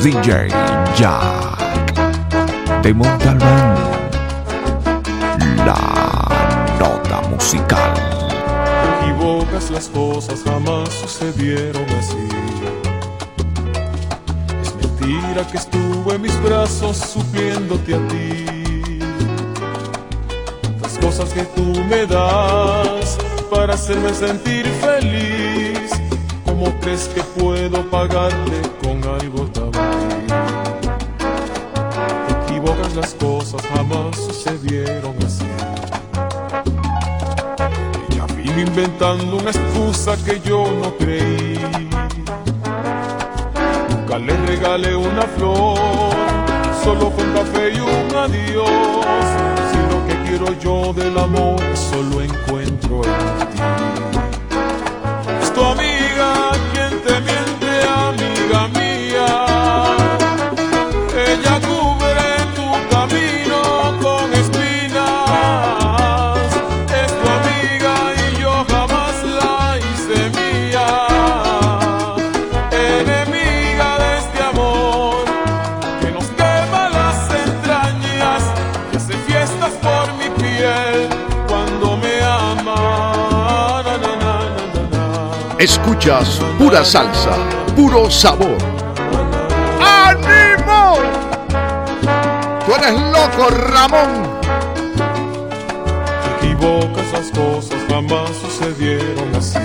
DJ Jack de Montalbán. La nota musical. Te equivocas, las cosas jamás sucedieron así. Es mentira que estuve en mis brazos supliéndote a ti. Las cosas que tú me das para hacerme sentir feliz. ¿Cómo crees que puedo pagarte con algo tan? Te equivocas, las cosas jamás sucedieron así. Ella vino inventando una excusa que yo no creí. Nunca le regalé una flor, solo fue un café y un adiós. Si lo que quiero yo del amor solo encuentro en ti. Escuchas pura salsa, puro sabor. ¡Ánimo! Tú eres loco, Ramón. Te equivocas, las cosas jamás sucedieron así.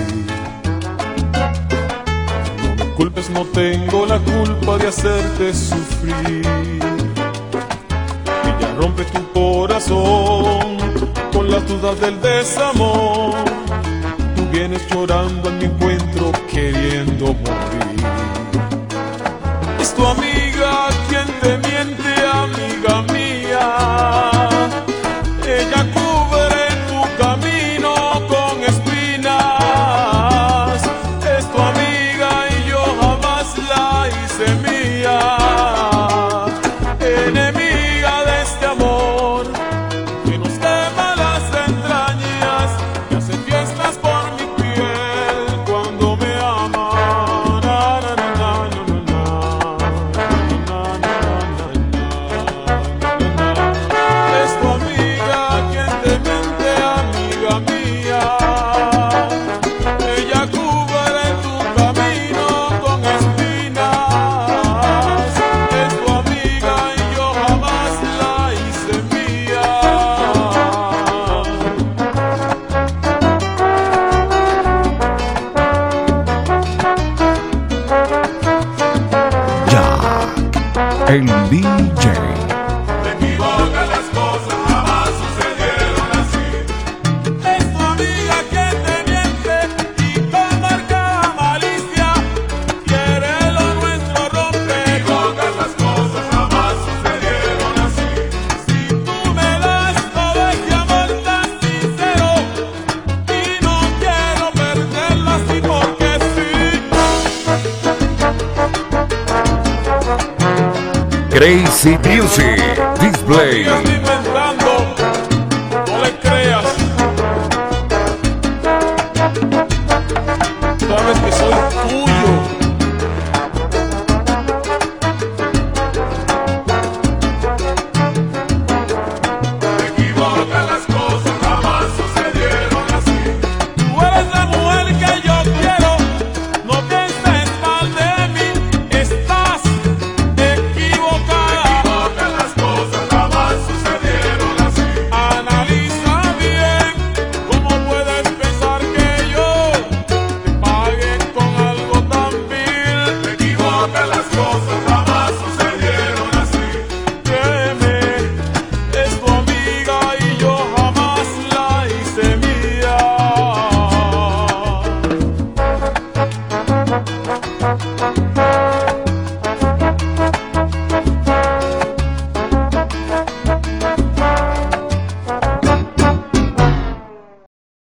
No me culpes, no tengo la culpa de hacerte sufrir. Ella rompe tu corazón con las dudas del desamor. Vienes llorando a mi encuentro queriendo morir. Es tu amiga quien te miente, amiga el DJ. Crazy Music Display.